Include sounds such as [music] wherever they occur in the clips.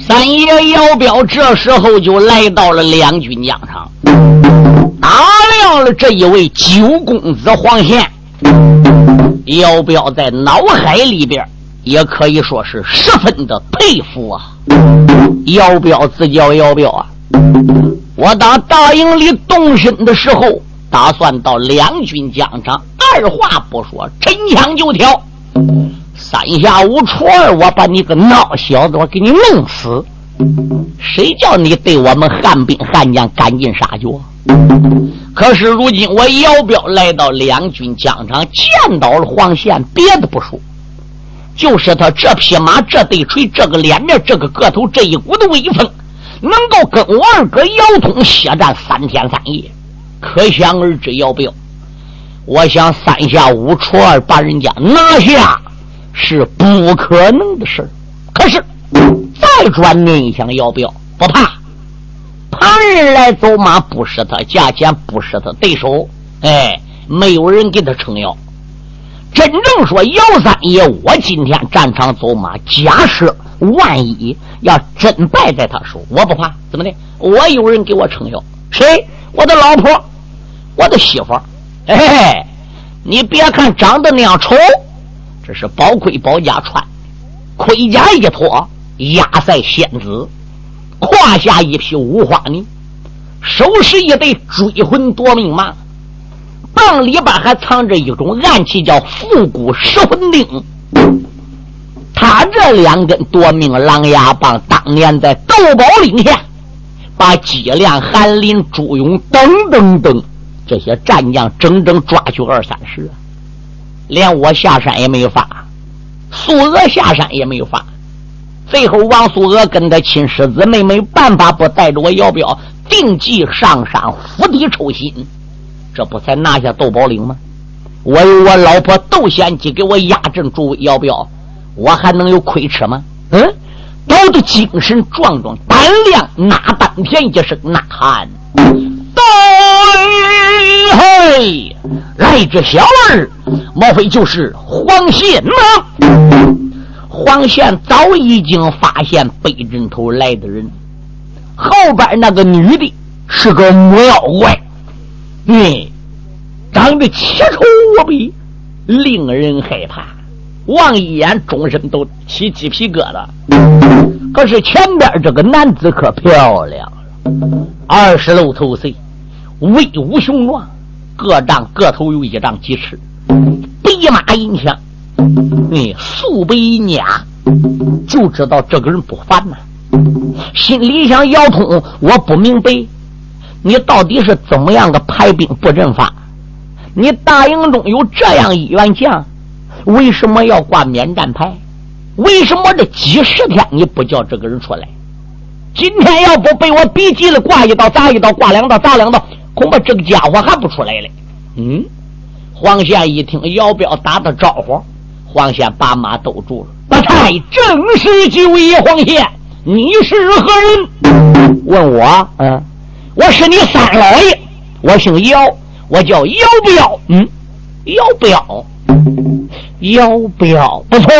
三爷姚彪这时候就来到了两军疆场，打量了这一位九公子黄宪。姚彪在脑海里边也可以说是十分的佩服啊！姚彪自叫姚彪啊！我打大营里动身的时候，打算到两军疆场，二话不说，沉枪就跳。三下五除二，我把你个孬小子，我给你弄死！谁叫你对我们汉兵汉将赶尽杀绝？可是如今我姚彪来到两军疆场，见到了黄宪，别的不说，就是他这匹马、这对锤、这个脸面、这个个头、这一股的威风。能够跟我二哥姚通血战三天三夜，可想而知。姚彪，我想三下五除二把人家拿下是不可能的事可是再转念一想，要不要不怕，旁人来走马不是他价钱，不是他对手。哎，没有人给他撑腰。真正说姚三爷，我今天战场走马，假设万一。要真败在他手，我不怕。怎么的？我有人给我撑腰。谁？我的老婆，我的媳妇。哎，你别看长得那样丑，这是宝盔宝甲穿，盔甲一脱，压赛仙子，胯下一匹五花呢，手持一对追魂夺命马，棒里边还藏着一种暗器，叫复古食魂钉。他这两根夺命狼牙棒，当年在斗宝岭下，把姬亮、韩林、朱勇等等等这些战将整整抓去二三十，连我下山也没有发，苏娥下山也没有发，最后王苏娥跟他亲师姊妹没办法不带着我姚彪定计上山釜底抽薪，这不才拿下窦宝岭吗？我有我老婆窦贤姬给我压阵助威，姚彪。我还能有亏吃吗？嗯，搞得精神壮壮，胆量哪丹田一声呐喊，到嘿，来这小儿，莫非就是黄宪吗？黄宪早已经发现背枕头来的人，后边那个女的是个魔妖怪，嗯，长得奇丑无比，令人害怕。望一眼，终身都起鸡皮疙瘩。可是前边这个男子可漂亮了，二十六头岁，威武雄壮，个丈个头有一丈几尺，白马银枪，哎，素白银甲，就知道这个人不凡呐。心里想：姚通，我不明白，你到底是怎么样的排兵布阵法？你大营中有这样一员将？为什么要挂免战牌？为什么这几十天你不叫这个人出来？今天要不被我逼急了，挂一刀砸一刀，挂两刀砸两刀，恐怕这个家伙还不出来嘞。嗯，黄宪一听姚彪打的招呼，黄宪把马兜住了。不太正是九爷黄宪，你是何人？问我，嗯，我是你三老爷，我姓姚，我叫姚彪。嗯，姚彪。姚彪不错，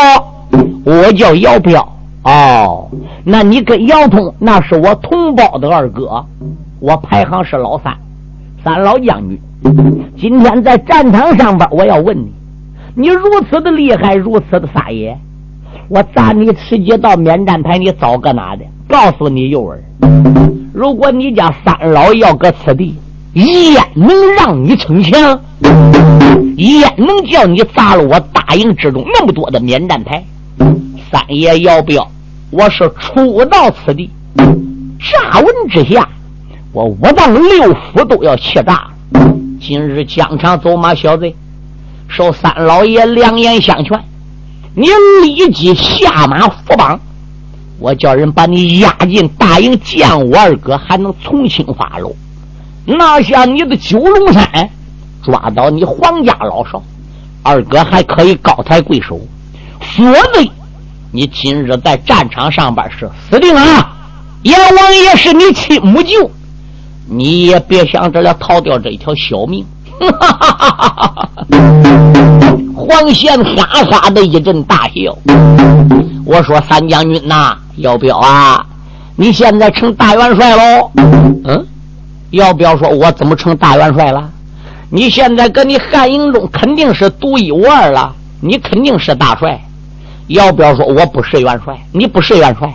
我叫姚彪哦。那你跟姚通那是我同胞的二哥，我排行是老三，三老将军。今天在战场上边，我要问你，你如此的厉害，如此的撒野，我砸你十几道免战牌，你早搁哪的？告诉你幼儿，如果你家三老要搁此地。焉能让你逞强？焉能叫你砸了我大营之中那么多的免战牌？三爷要不要，我是初到此地，乍闻之下，我五脏六腑都要气炸。今日疆场走马小贼，受三老爷良言相劝，你立即下马伏绑，我叫人把你押进大营见我二哥，还能从轻发落。拿下你的九龙山，抓到你黄家老少，二哥还可以高抬贵手。否则，你今日在战场上边是死定了。阎王爷是你亲母舅，你也别想着了逃掉这一条小命。[laughs] 黄贤哈哈的一阵大笑。我说三将军呐，要不要啊？你现在成大元帅喽？嗯，要不要说我怎么成大元帅了？你现在搁你汉营中肯定是独一无二了，你肯定是大帅。要不要说我不是元帅？你不是元帅，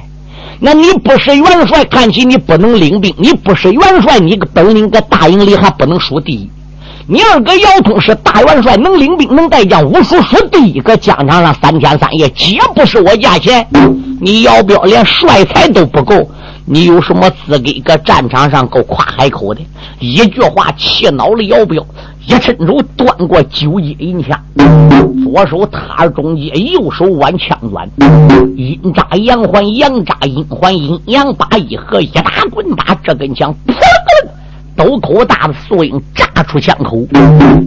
那你不是元帅，看起你不能领兵。你不是元帅，你个本领搁大营里还不能数第一。你二哥姚通是大元帅，能领兵，能带将，武术数第一个，疆场上三天三夜，皆不是我价钱。你要不要连帅才都不够？你有什么资格搁战场上够夸海口的？一句话气恼了姚彪，一伸手端过九节银枪，左手踏中间，右手挽枪端，阴扎阳环，阳扎阴环，阴阳八一合，一打滚打这根枪，砰！斗口大的素英炸出枪口，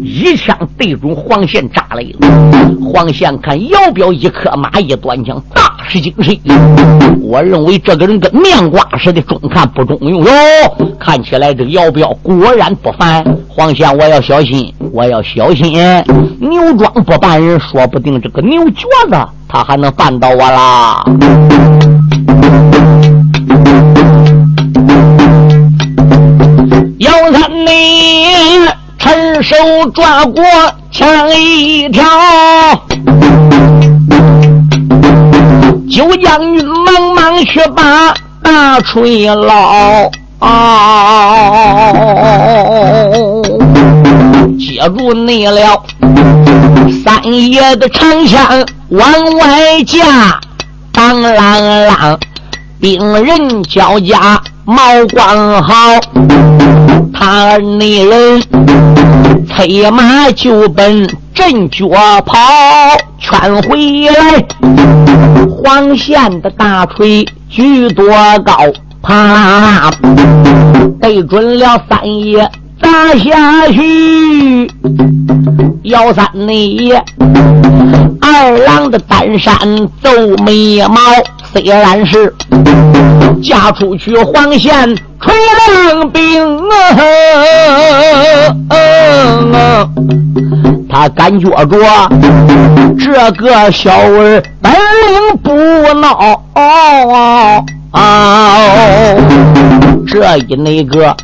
一枪对准黄宪扎来了。黄宪看姚彪一颗马一端枪，大是精神。我认为这个人跟面瓜似的，中看不中用哟。看起来这个姚彪果然不凡。黄宪，我要小心，我要小心。牛庄不办人，说不定这个牛角子他还能办到我啦。你趁手抓过枪一条，九将军忙忙去把大锤捞，接住你了三爷的长枪往外架，当啷啷，兵刃交加。毛光好，他那人催马就奔阵脚跑，圈回来黄线的大锤举多高，啪，对准了三爷砸下去。姚三那爷二郎的单山皱眉毛。虽然是嫁出去黄县垂凉兵啊，他感觉着这个小儿本领不孬啊，这一那个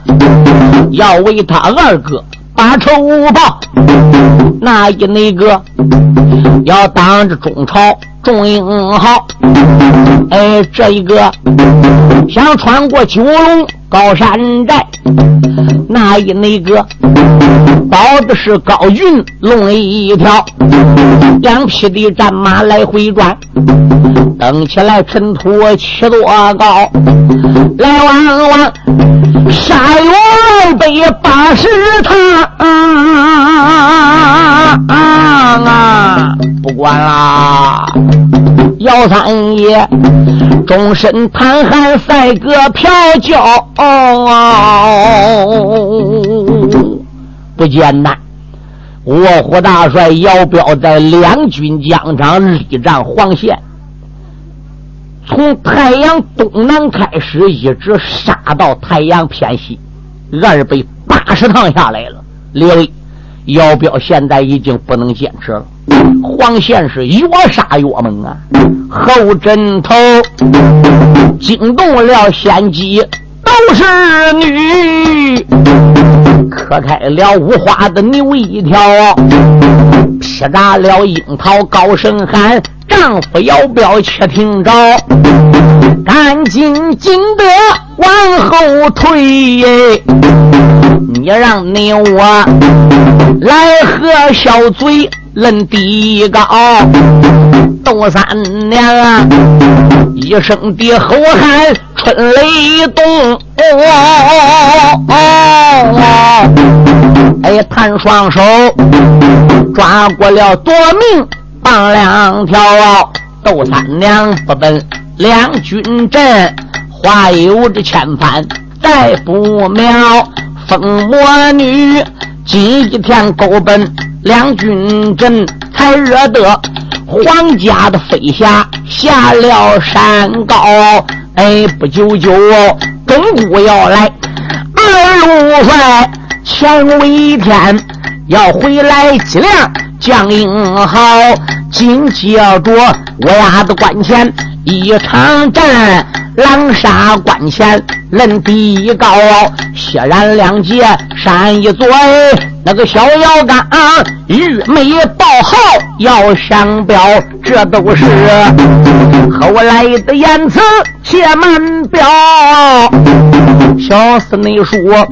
要为他二哥把仇报，那一那个要当着中朝。众英豪，哎，这一个想穿过九龙高山寨，那一那个保的是高云龙一条，两匹的战马来回转，等起来尘土起多高，来往往沙有二百八十趟。不管啦，姚三爷终身贪寒赛个嫖娇，不简单。卧虎大帅姚彪在两军疆场力战黄县，从太阳东南开始，一直杀到太阳偏西，二百八十趟下来了。列位，姚彪现在已经不能坚持了。黄县是越杀越猛啊！后枕头惊动了仙姬，都是女，磕开了五花的牛一条，劈炸了樱桃高声喊：丈夫要标且听着，赶紧紧得往后退。你让你我来和小嘴。论地高，窦三娘啊，一声的吼喊，春雷动。哦哦哦哎，探双手抓过了夺命棒两条。斗三娘不奔两军阵，话有这千番再不妙。疯魔女今天勾奔。两军阵才惹得皇家的飞侠下了！山高，哎，不久就更固要来，二路帅前为天要回来几辆将英豪，紧接着我俩的关前一场战，狼杀关前论地高，血染两截山一座，那个小腰杆玉眉报号要上表，这都是 [laughs] 后来的言辞，且慢表。小厮内说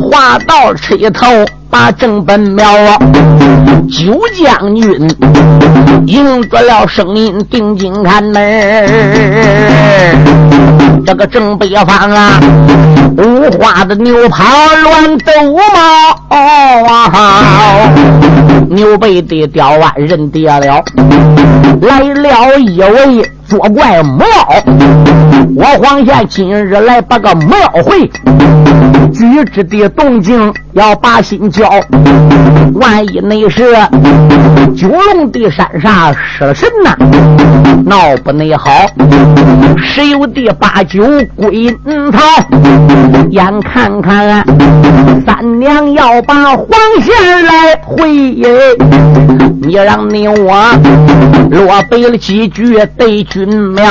话到吹头。把正本瞄啊，九将军迎着了声音，定睛看门这个正北方啊，五花的牛跑乱斗毛，牛背的吊腕人跌了，来了一位。作怪魔妖，我黄县今日来把个庙会，举止的动静要把心交。万一那是九龙的山上失了神呐，闹不内好。十有的八九归阴曹，眼看看三娘要把黄仙来会，你让你我落背了几句对。君庙，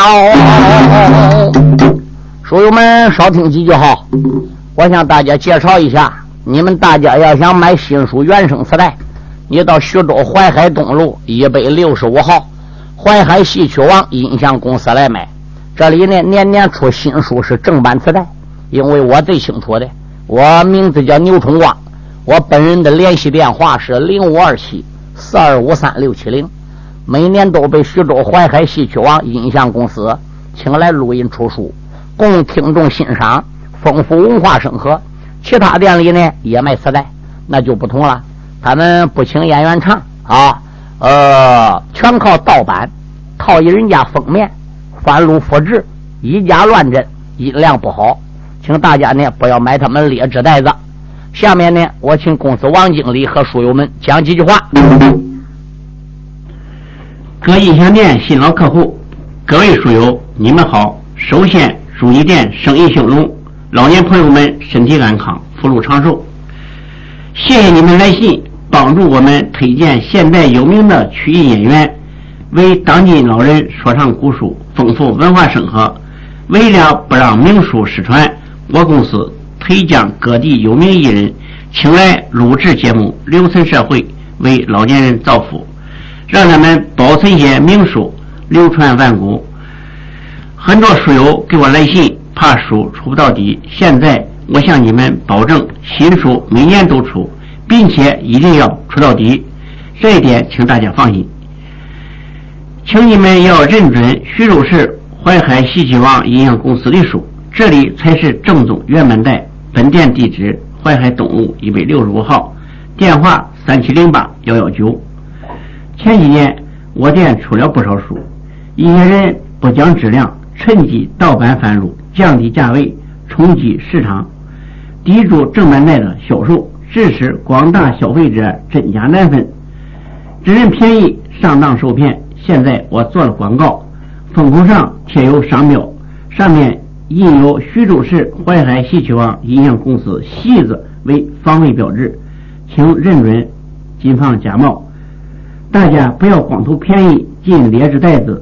书友们少听几句好。我向大家介绍一下，你们大家要想买新书原声磁带，你到徐州淮海东路一百六十五号淮海戏曲王音像公司来买。这里呢，年年出新书是正版磁带，因为我最清楚的，我名字叫牛春光，我本人的联系电话是零五二七四二五三六七零。每年都被徐州淮海戏曲王音像公司请来录音出书，供听众欣赏，丰富文化生活。其他店里呢也卖磁带，那就不同了。他们不请演员唱啊，呃，全靠盗版，套一人家封面，翻录复制，以假乱真，音量不好，请大家呢不要买他们劣质袋子。下面呢，我请公司王经理和书友们讲几句话。各音响店新老客户，各位书友，你们好！首先祝你店生意兴隆，老年朋友们身体安康，福禄长寿。谢谢你们来信，帮助我们推荐现代有名的曲艺演员，为当今老人说唱古书，丰富文化生活。为了不让名书失传，我公司推将各地有名艺人请来录制节目，留存社会，为老年人造福。让他们保存些名书，流传万古。很多书友给我来信，怕书出不到底。现在我向你们保证，新书每年都出，并且一定要出到底。这一点，请大家放心。请你们要认准徐州市淮海戏曲王音像公司的书，这里才是正宗原版带。本店地址：淮海东路一百六十五号，电话：三七零八幺幺九。前几年，我店出了不少书，一些人不讲质量，趁机盗版贩入，降低价位，冲击市场，抵住正版带的销售，致使广大消费者真假难分，只认便宜，上当受骗。现在我做了广告，封口上贴有商标，上面印有徐州市淮海戏曲王音像公司“戏”字为防伪标志，请认准，谨防假冒。大家不要光图便宜进劣质袋子，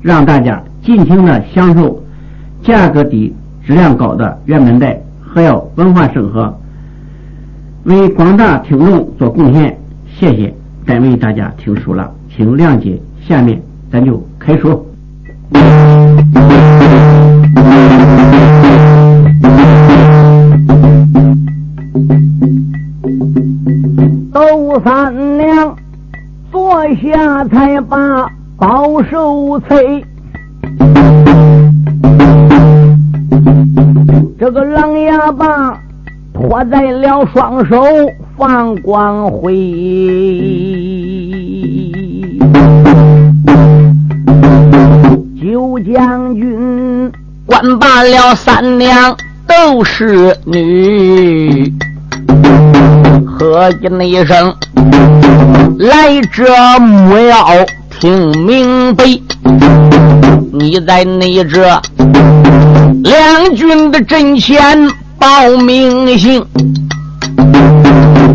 让大家尽情的享受价格低、质量高的原版带，还要文化生活，为广大听众做贡献。谢谢，单为大家听书了，请谅解。下面咱就开说。窦三娘。坐下才把宝手催，这个狼牙棒托在了双手放光辉。九将军管罢了三娘都是女，喝一一声，来者莫要。听明白，你在内这两军的阵前报名姓。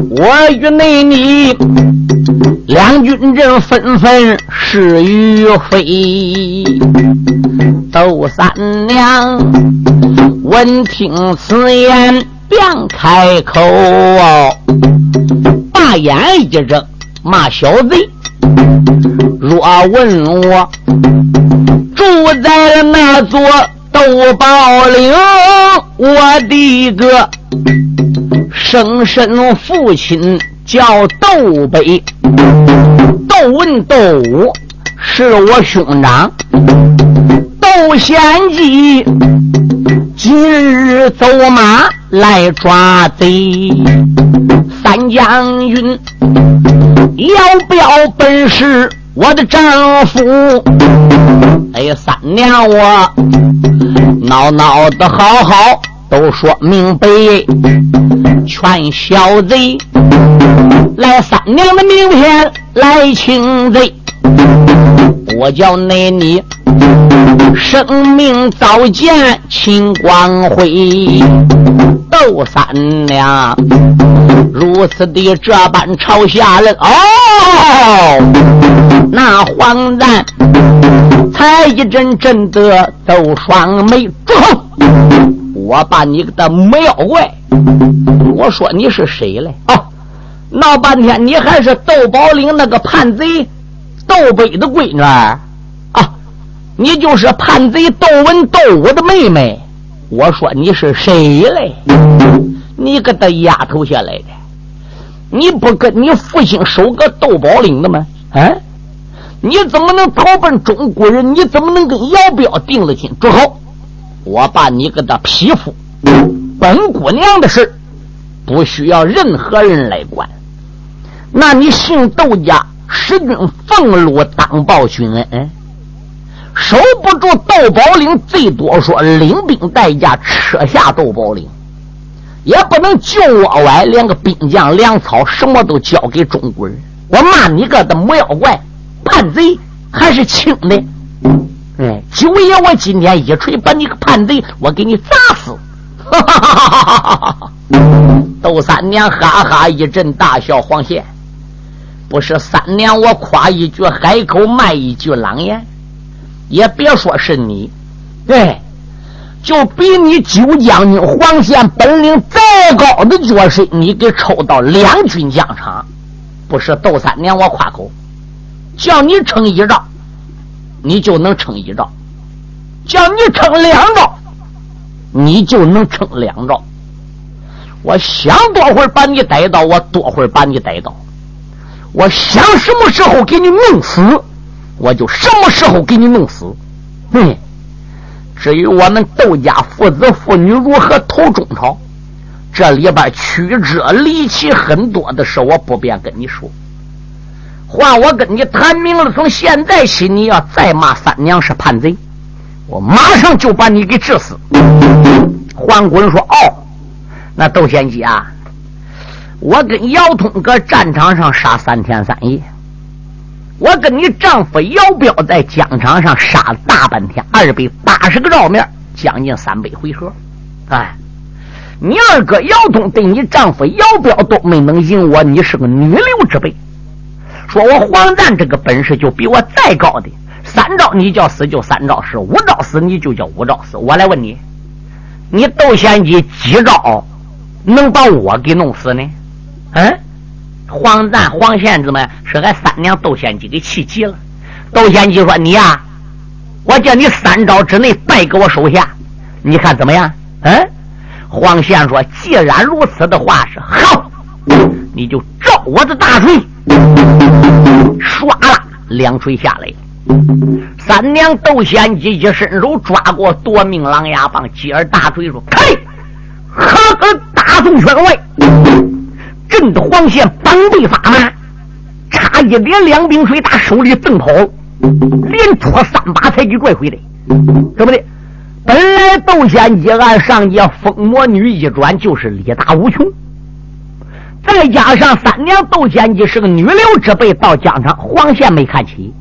我与内你两军阵纷纷是与非，窦三娘闻听此言，便开口，把眼一睁，骂小贼。若问我住在那座窦宝岭，我的个。生身父亲叫窦北，窦文窦武是我兄长。窦贤吉今日走马来抓贼，三将军要不要本事？我的丈夫，哎呀，三娘我闹闹的好好。都说明白，劝小贼来三娘的名片来请贼，我叫内你生命早见秦光辉。窦三娘如此的这般朝下人哦，那黄然才一阵阵的斗双眉，住口！我把你的魔妖怪，我说你是谁嘞？哦，闹半天你还是窦宝林那个叛贼窦北的闺女啊？你就是叛贼窦文窦武的妹妹？我说你是谁嘞？你个的丫头下来的，你不跟你父亲守个窦宝岭的吗？啊？你怎么能投奔中国人？你怎么能跟姚彪定了亲？住口！我把你给他匹夫，本姑娘的事不需要任何人来管。那你姓窦家，使君俸禄当报君恩，守不住窦宝岭，最多说领兵带驾撤下窦宝岭，也不能就我歪，连个兵将粮草什么都交给中国人。我骂你个的魔妖怪，叛贼，还是轻的。哎，九爷，我今天一锤把你个叛贼，我给你砸死！哈哈哈哈哈哈！窦三娘哈哈一阵大笑。黄贤，不是三年，我夸一句海口，卖一句狼言，也别说是你，对，就比你九将军黄贤本领再高的角色，你给抽到两军疆场，不是斗三年，我夸口，叫你撑一仗。你就能撑一招，叫你撑两招，你就能撑两招。我想多会儿把你逮到，我多会儿把你逮到；我想什么时候给你弄死，我就什么时候给你弄死。嗯，至于我们窦家父子父女如何投中朝，这里边曲折离奇很多的事，我不便跟你说。换我跟你谈明了，从现在起，你要再骂三娘是叛贼，我马上就把你给治死。黄滚说：“哦，那窦贤吉啊，我跟姚通搁战场上杀三天三夜，我跟你丈夫姚彪在疆场上杀了大半天，二百八十个照面，将近三百回合。哎，你二哥姚通对你丈夫姚彪都没能赢我，你是个女流之辈。”说我黄赞这个本事就比我再高的，三招你叫死就三招死，五招死你就叫五招死。我来问你，你窦贤吉几招能把我给弄死呢？嗯，黄赞黄县子们是俺三娘窦贤吉给气急了。窦贤吉说：“你呀，我叫你三招之内败给我手下，你看怎么样？”嗯，黄县说：“既然如此的话，是好，你就照我的大锤。”唰啦，两锤下来，三娘窦贤吉一伸手抓过夺命狼牙棒，继而大锤说：“开！”呵呵，大宋拳外，震得黄县膀背发麻，差一点两冰水打手里蹬跑，连戳三把才给拽回来。怎么的？本来窦仙姬按上界疯魔女一转就是力大无穷，再加上三娘窦仙姬是个女流之辈，到疆场黄线没看起，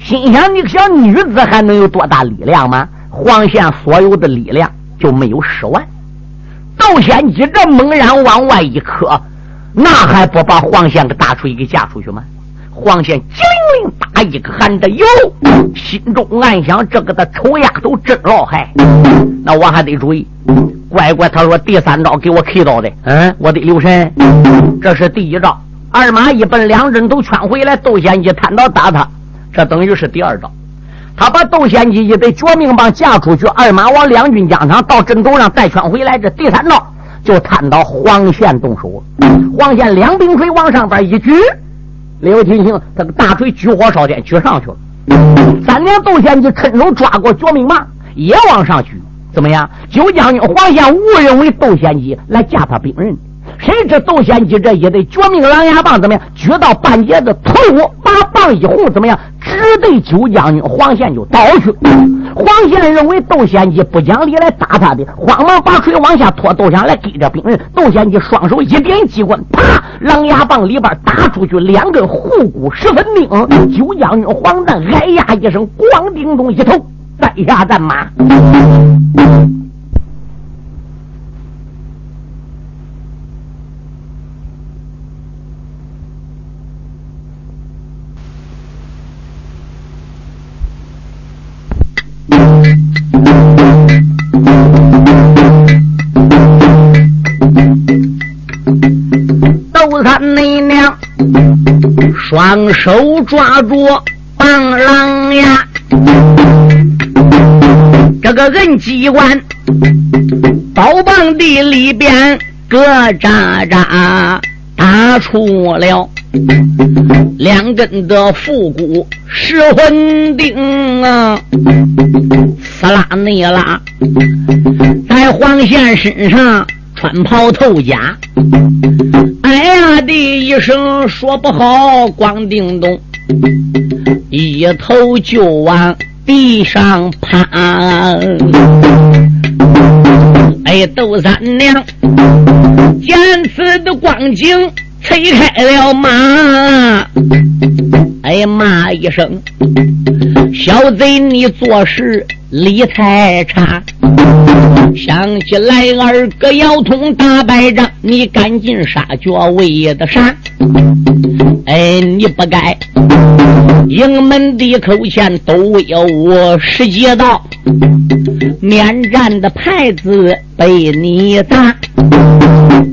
心想你个小女子还能有多大力量吗？黄线所有的力量就没有十万。窦仙姬这猛然往外一磕，那还不把黄县个大锤给架出去吗？黄县机灵灵打一个喊的有，心中暗想：这个的丑丫头真老害，那我还得注意。乖乖，他说第三招给我 K 到的，嗯，我得留神。这是第一招，二马一奔，两人都圈回来，窦仙姬探刀打他，这等于是第二招。他把窦仙姬一对绝命棒架出去，二马往两军疆场到阵头上再圈回来，这第三招就看到黄县动手。黄县两柄锤往上边一举。没有听清，这个大锤举火烧天，举上去了。三娘窦仙姬趁手抓过绝命棒，也往上举。怎么样？九将军黄县误认为窦仙姬来架他兵刃，谁知窦仙姬这一对绝命狼牙棒怎么样？举到半截子，突把棒一护，怎么样？直对九将军黄宪就倒去。[coughs] 黄宪认为窦仙姬不讲理来打他的，慌忙把锤往下拖，都想来给着兵人。窦仙姬双手一点机关，啪，狼牙棒里边打出去两根护骨十分命。九将军黄旦哎呀一声，咣叮咚一头栽下战马。双手抓住棒狼牙，这个人机关刀棒地里边咯喳喳打出了两根的复古石魂钉啊，斯拉内拉在黄线身上。穿袍透甲，哎呀的一声说不好，光叮咚，一头就往地上趴。哎，窦三娘。见此的光景，催开了马，哎骂一声，小贼你做事理太差。想起来，二哥要通打败仗，你赶紧杀脚为的啥？哎，你不该营门的口前都有我十几道，面战的牌子被你砸，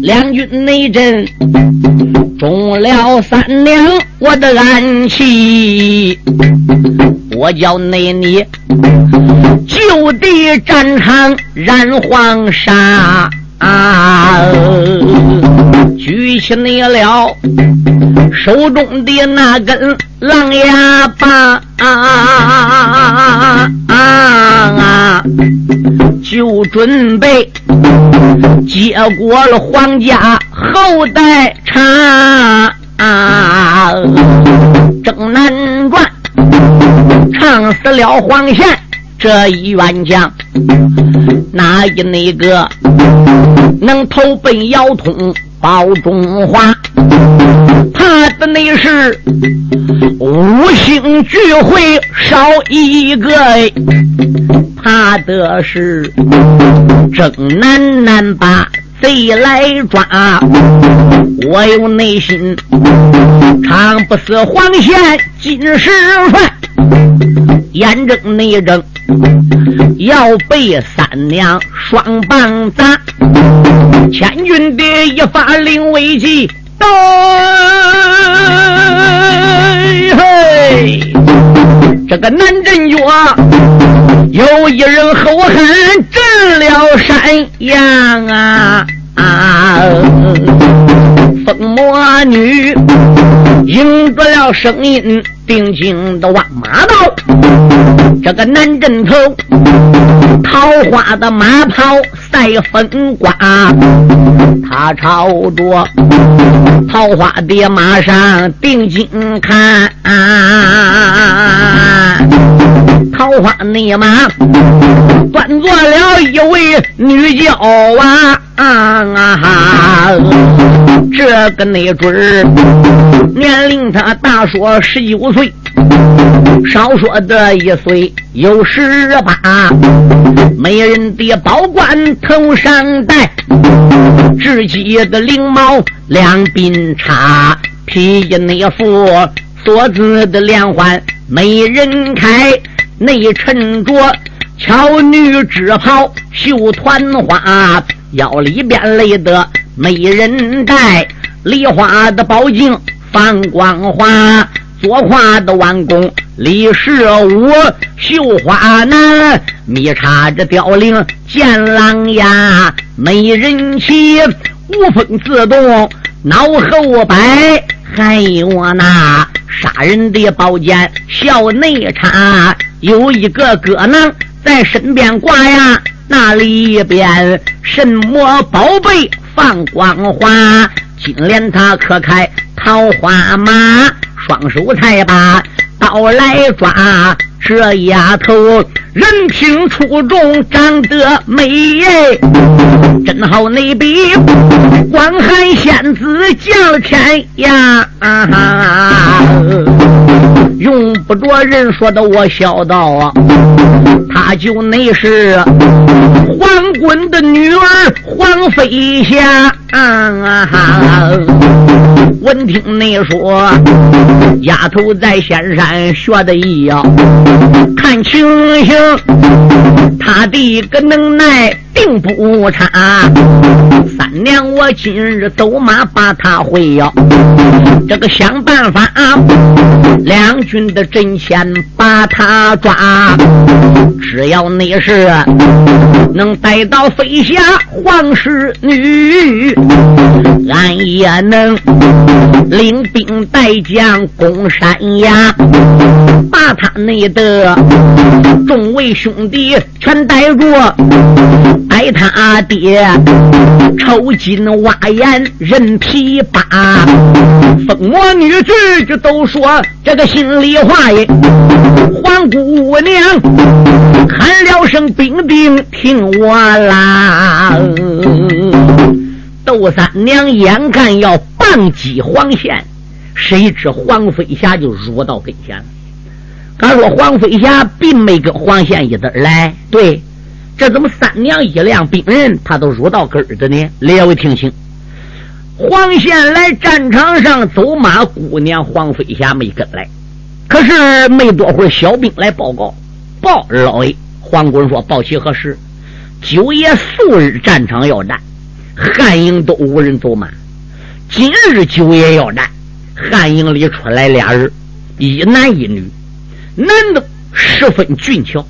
两军内阵中了三两，我的暗器，我叫内你。就地战场染黄沙，举起你了手中的那根狼牙棒，就准备接过了皇家后代茶，正南传唱死了黄贤。这一员将，哪一那个能投奔姚通保中华？怕的那是五星聚会少一个，怕的是正南南把贼来抓。我有内心，常不死黄线金石川，眼睁内睁。要被三娘双棒砸，千军的一发令危急，对，嘿，这个南镇角有一人后汉震了山阳啊啊！疯魔女迎着了声音，定睛的望马道。这个南镇头，桃花的马袍赛风刮，他朝着桃花的马上定睛看，桃花内马端坐了一位女娇娃。啊！这个那准儿，年龄他大说十九岁，少说的一岁有十八。美人的宝冠头上戴，自己的翎毛两鬓插，披衣内服锁子的连环美人开，内衬着巧女织袍绣团花。腰里边勒的美人带，梨花的宝镜放光华，左胯的弯弓李十五，绣花男密插着雕翎剑狼牙，美人骑无风自动脑后摆，还有那杀人的宝剑笑内插，有一个哥囊在身边挂呀。那里边什么宝贝放光华？金莲他可开桃花马，双手才把刀来抓。这丫头人品出众，长得美，真好那比广寒仙子叫天呀！啊用不着人说的，我笑道啊，她就那是皇棍的女儿黄飞霞。闻听你说，丫头在仙山学的艺呀，看情形，她的个能耐并不差。三娘，我今日走马把她会呀，这个想办法，两军的阵前把他抓。只要你是能逮到飞霞皇室女。俺也能领兵带将攻山崖，把他那的众位兄弟全逮住，带他爹抽筋挖眼人皮扒。疯魔女子就都说这个心里话耶，黄姑娘喊了声兵丁听我啦。窦三娘眼看要棒击黄宪，谁知黄飞霞就入到跟前了。他说：“黄飞霞并没跟黄宪一对来，对，这怎么三娘一辆兵人，他都入到根儿的呢？”列位听清，黄宪来战场上走马，姑娘黄飞霞没跟来。可是没多会儿，小兵来报告，报老爷黄滚说：“报其何事？九爷素日战场要战。”汉营都无人走马，今日九爷要战，汉营里出来俩人，一男一女，男的十分俊俏，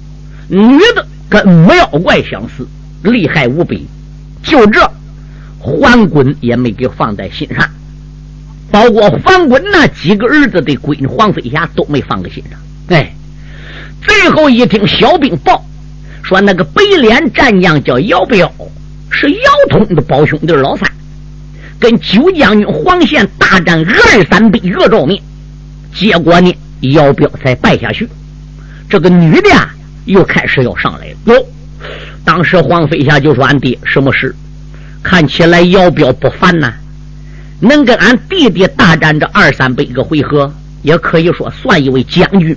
女的跟魔妖怪相似，厉害无比。就这，桓滚也没给放在心上，包括桓滚那几个儿子的闺女黄飞霞都没放在心上。哎，最后一听小兵报，说那个白脸战将叫姚彪。是姚通的胞兄弟老三，跟九将军黄宪大战二三百个照面，结果呢，姚彪才败下去。这个女的啊，又开始要上来了。哟，当时黄飞霞就说：“俺弟，什么事？看起来姚彪不凡呐，能跟俺弟弟大战这二三百个回合，也可以说算一位将军。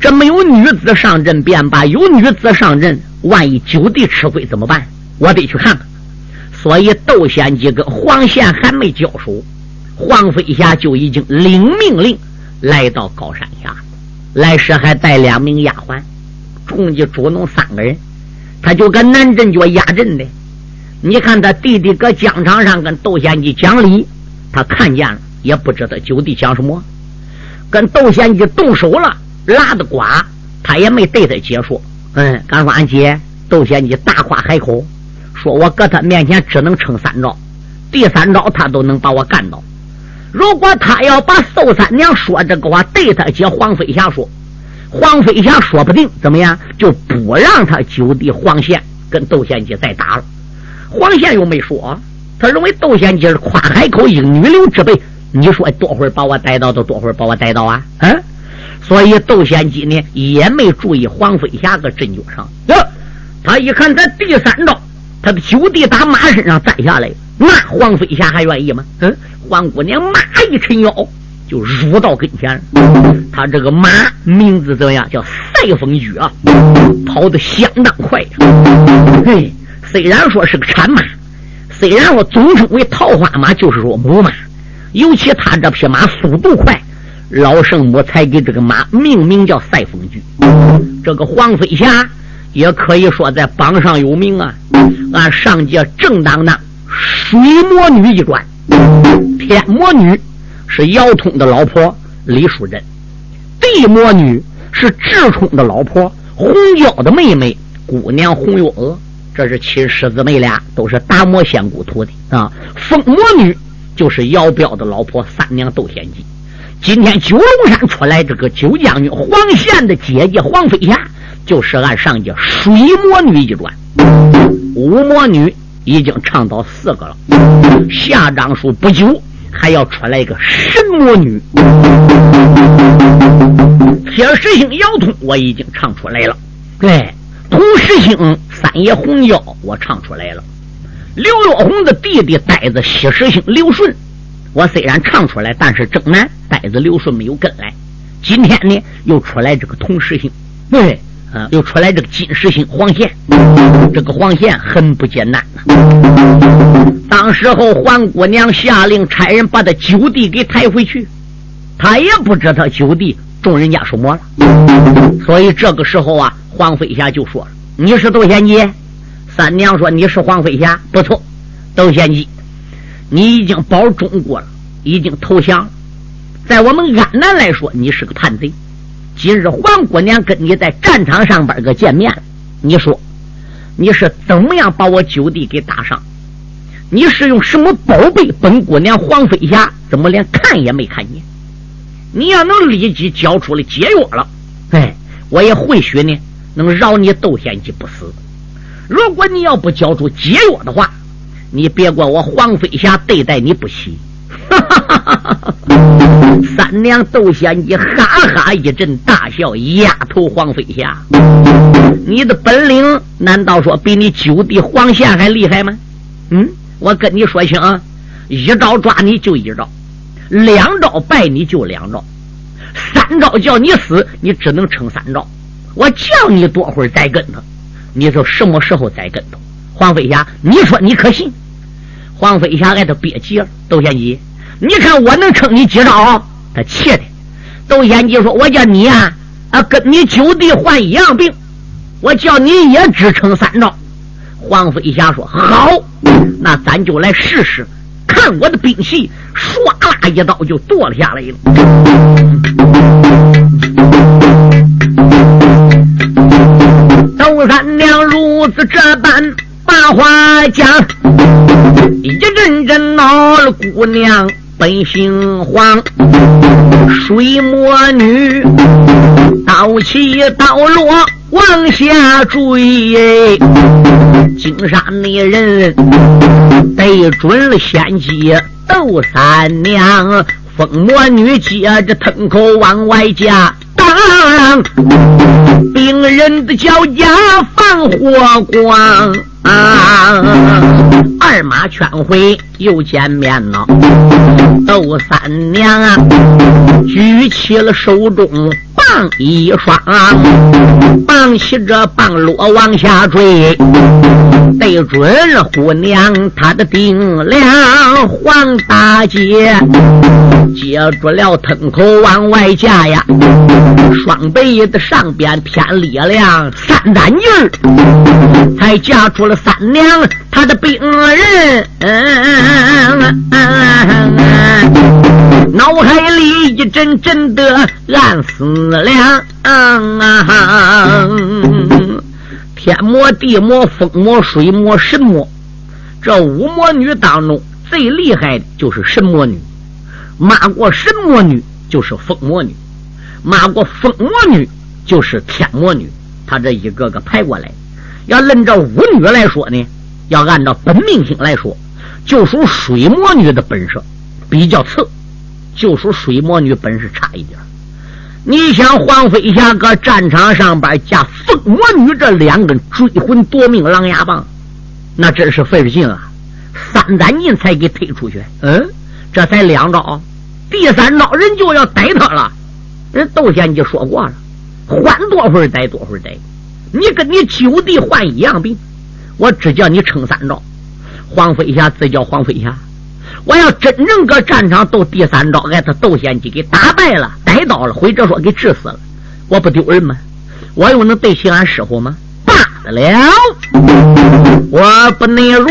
这没有女子上阵便罢，有女子上阵，万一九弟吃亏怎么办？”我得去看看，所以窦仙姬跟黄宪还没交手，黄飞霞就已经领命令来到高山下，来时还带两名丫鬟，共计捉弄三个人，他就跟南镇脚压阵的。你看他弟弟搁疆场上跟窦仙姬讲理，他看见了，也不知道九弟讲什么，跟窦仙姬动手了，拉的瓜，他也没对他姐说，嗯，敢说俺姐窦仙姬大夸海口。说我搁他面前只能撑三招，第三招他都能把我干倒。如果他要把寿三娘说这个话对他姐黄飞霞说，黄飞霞说不定怎么样，就不让他九弟黄宪跟窦贤吉再打了。黄宪又没说，他认为窦贤吉是跨海口英女流之辈。你说多会儿把我逮到，都多会儿把我逮到啊？嗯，所以窦贤吉呢也没注意黄飞霞搁阵脚上。哟，他一看在第三招，他的九弟打马身上栽下来，那黄飞霞还愿意吗？嗯，黄姑娘马一抻腰就入到跟前。他这个马名字怎样？叫赛风驹啊，跑得相当快呀。嘿，虽然说是个产马，虽然说总称为桃花马，就是说母马。尤其他这匹马速度快，老圣母才给这个马命名叫赛风驹。这个黄飞霞也可以说在榜上有名啊。俺上届正当当水魔女一转，天魔女是姚通的老婆李淑珍，地魔女是智冲的老婆洪娇的妹妹姑娘洪月娥。这是亲师姊妹俩，都是达摩仙姑徒弟啊。风魔女。就是姚彪的老婆三娘窦天姬。今天九龙山出来这个九将军黄宪的姐姐黄飞霞，就是俺上家水魔女一转，五魔女已经唱到四个了。下章书不久还要出来一个神魔女。铁石星姚通我已经唱出来了，对，同石星三爷红腰我唱出来了。刘若红的弟弟呆子西石星刘顺，我虽然唱出来，但是正南呆子刘顺没有跟来。今天呢，又出来这个铜石星，对，啊，又出来这个金石星黄宪，这个黄宪很不简单呐。当时候黄姑娘下令差人把他九弟给抬回去，他也不知他九弟中人家什么了，所以这个时候啊，黄飞霞就说：“你是窦贤杰。”三娘说：“你是黄飞霞，不错。窦贤基，你已经保中国了，已经投降。在我们安南来说，你是个叛贼。今日黄姑娘跟你在战场上边个见面，你说你是怎么样把我九弟给打伤？你是用什么宝贝？本姑娘黄飞霞怎么连看也没看见？你要能立即交出来解药了，哎，我也或许呢能饶你窦天机不死。”如果你要不交出解药的话，你别怪我黄飞霞对待你不惜。[laughs] 三娘窦仙姬哈哈一阵大笑，丫头黄飞霞，你的本领难道说比你九弟黄宪还厉害吗？嗯，我跟你说清，一招抓你就一招，两招败你就两招，三招叫你死，你只能撑三招。我叫你多会儿栽跟头。你说什么时候栽跟头？黄飞霞，你说你可信？黄飞霞挨他憋急了。窦贤姬，你看我能撑你几招？他气的。窦贤基说：“我叫你呀，啊，跟你九弟患一样病，我叫你也只撑三招。”黄飞霞说：“好，那咱就来试试，看我的兵器。”唰啦一刀就剁了下来了。窦三娘如此这般把话讲，一阵阵恼了姑娘本姓黄，水魔女刀起刀落往下坠，金山的人对准了先机窦三娘，风魔女接着腾口往外夹。当病人的脚丫放火光啊，二马劝回又见面了。窦三娘啊，举起了手中棒一双，棒起这棒落往下坠，对准虎娘她的顶梁黄大姐，接住了吞口往外架呀，双背的上边添力量三担劲儿，才夹出了三娘她的病人。嗯。脑海里一阵阵的暗思量，天魔地魔风魔水魔神魔，这五魔女当中最厉害的就是神魔女，骂过神魔女就是风魔女，骂过风魔女就是天魔女，她这一个个排过来，要论这五女来说呢，要按照本命星来说，就属水魔女的本色比较次，就属水魔女本事差一点。你想黄飞侠搁战场上边架凤魔女这两根追魂夺命狼牙棒，那真是费劲啊！三攒劲才给推出去。嗯，这才两招，第三招人就要逮他了。人窦仙就说过了，换多会逮多会逮。你跟你九弟换一样兵，我只叫你撑三招。黄飞侠，这叫黄飞侠。我要真正搁战场斗第三招，挨他窦仙机给打败了，逮到了，或者说给治死了，我不丢人吗？我又能对起俺师傅吗？罢了，我不内如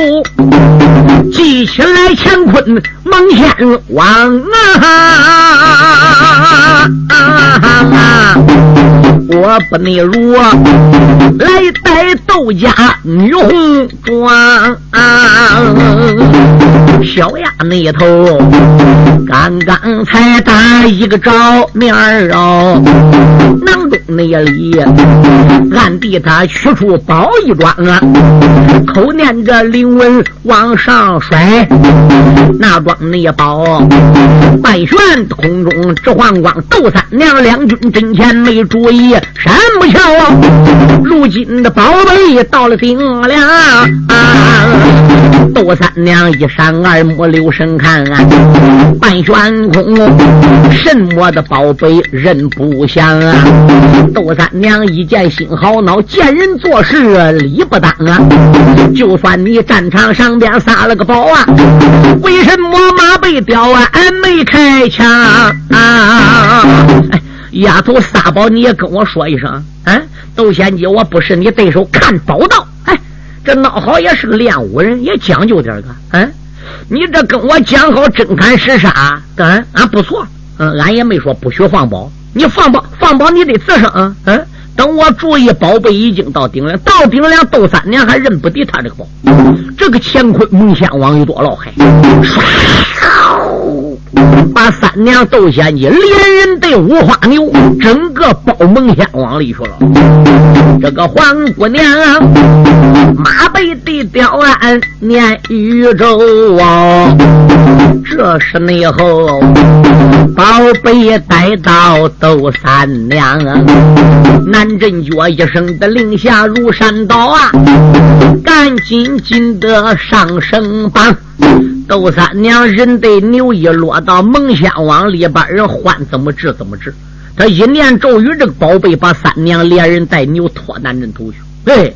记起来乾坤蒙仙王啊！我不内如来带窦家女红妆。小丫那头刚刚才打一个照面儿哦，囊中那里暗地他取出宝一桩啊，口念着灵文往上甩，那桩那宝半悬空中直晃光，窦三娘两军阵前没注意，山不巧，如今的宝贝到了顶梁，窦三娘一闪二。目留神看，啊半悬空，什么的宝贝人不想啊？窦三娘一见心好恼，见人做事理不当啊！就算你战场上边撒了个宝啊，为什么马被叼啊？俺没开枪啊！哎，丫头撒宝你也跟我说一声啊！窦仙姬，我不是你对手，看宝道！哎，这孬好也是个练武人，也讲究点个，嗯。你这跟我讲好真砍实杀，嗯，俺不错，嗯，俺也没说不许放宝。你放宝放宝，你得自生，嗯。等我注意宝贝已经到顶了，到顶了斗三年还认不得他这个宝。这个乾坤蒙仙王有多老害？把三娘斗仙姬连人带五花牛，整个包蒙仙往里去了。这个黄姑娘马背的吊鞍念宇宙啊，这是内后宝贝带到斗三娘，南镇脚一声的令下如山倒啊，赶紧紧的上身绑。窦三娘人对牛一落到蒙仙王里把，人换怎么治怎么治。他一念咒语，这个宝贝把三娘连人带牛拖南镇头去。对，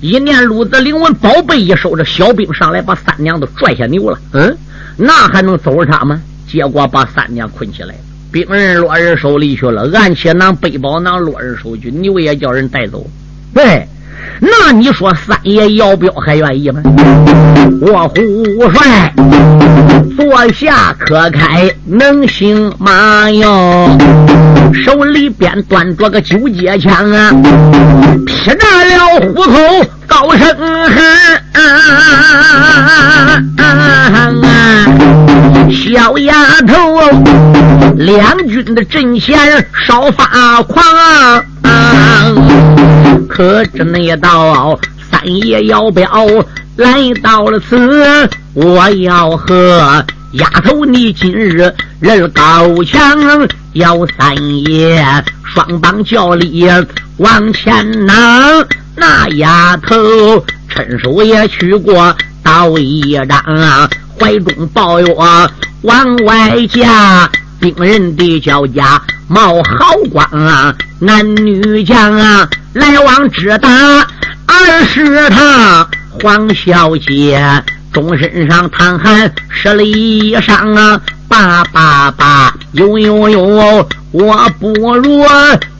一念鲁子灵文，宝贝一收，这小兵上来把三娘都拽下牛了。嗯，那还能走他吗？结果把三娘捆起来，兵人落人手里去了，暗器囊、背包囊落人手去，牛也叫人带走。对。那你说三爷姚彪还愿意吗？我虎帅坐下可开能行吗？哟，手里边端着个九节枪啊，劈炸了虎口高声喊：小丫头，两军的阵前少发狂。可知那道三爷要表来到了此，我要和丫头你今日人高强，要三爷双帮叫力往前拿。那丫头趁手也取过刀一张，怀中抱有往外架。兵人的脚家冒好光啊，男女将啊来往直打。二是他黄小姐，终身上淌汗湿了衣裳啊，叭叭叭，呦呦呦，我不如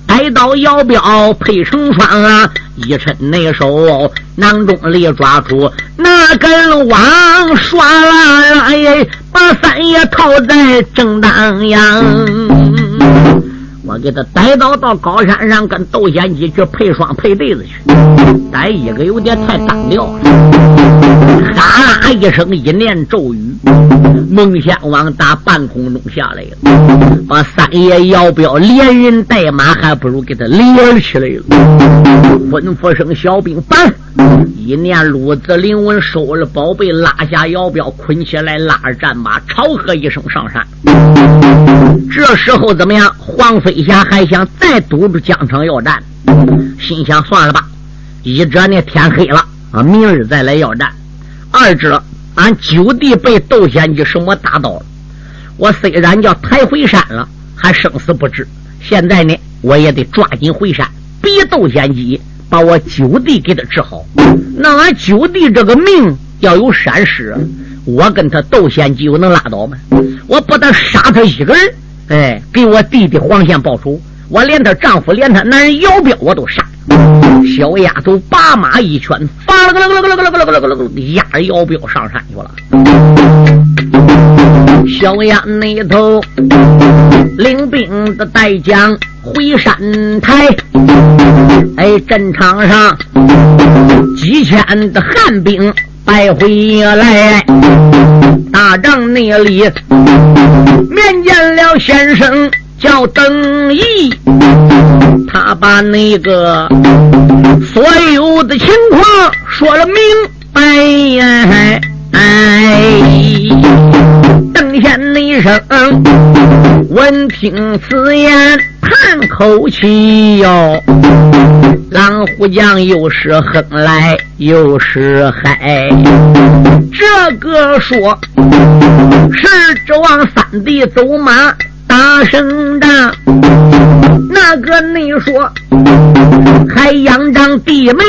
带刀摇镖配成双啊，一抻内手囊中里抓出那根网刷来。把三爷套在正当阳，我给他逮到到高山上跟窦仙姬去配双配对子去，逮一个有点太单调了。哈啦一声一念咒语，孟仙王打半空中下来了，把三爷姚彪连人带马还不如给他连起来了。吩咐声小兵搬。一念鲁子灵文收了宝贝，拉下姚彪，捆起来，拉着战马，朝喝一声上山。这时候怎么样？黄飞霞还想再堵住江城要战，心想算了吧，一者呢天黑了啊，明日再来要战；二者俺九弟被窦仙姬什么打倒了，我虽然叫抬回山了，还生死不知。现在呢，我也得抓紧回山，逼窦仙姬把我九弟给他治好。那俺九弟这个命要有闪失，我跟他窦仙姬又能拉倒吗？我不得杀他一个人，哎，给我弟弟黄宪报仇，我连他丈夫，连他男人姚彪我都杀。小丫头把马一拳，发了个了个了个了个了个了个了个，压着姚彪上山去了。小丫那头领兵的带将回山台，哎，战场上几千的汉兵败回来，大帐那里面见了先生叫邓毅，他把那个所有的情况说了明白。哎，邓先一声，闻听此言，叹口气哟。狼虎将又是哼来又是嗨，这个说是指望三弟走马打胜仗，那个你说还仰仗弟妹。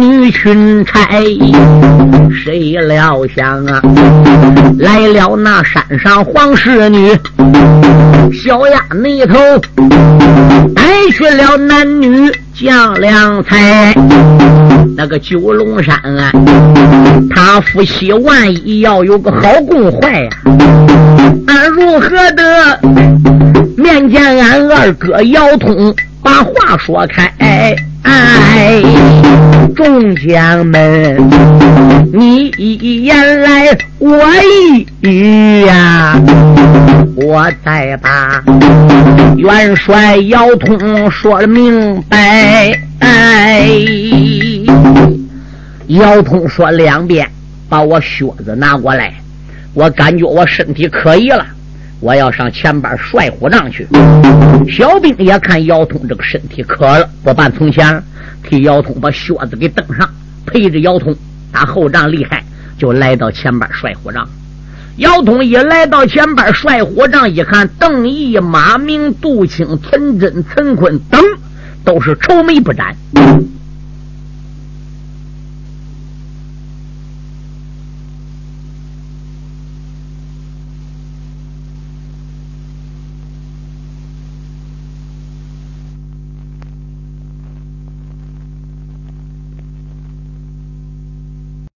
女裙钗，谁料想啊，来了那山上黄氏女，小丫那头带去了男女将良才。那个九龙山啊，他夫妻万一要有个好共坏呀，俺如何的面见俺二哥姚通，把话说开？哎众将们，你一言来，我一语呀，我再把元帅姚通说了明白。哎，姚通说两遍，把我靴子拿过来，我感觉我身体可以了。我要上前边帅虎帐去。小兵也看姚通这个身体渴了，不办从前，替姚通把靴子给蹬上，陪着姚通打后仗厉害，就来到前边帅虎帐。姚通一来到前边帅虎帐，一看邓毅、马明、杜青、陈真、陈坤等都是愁眉不展。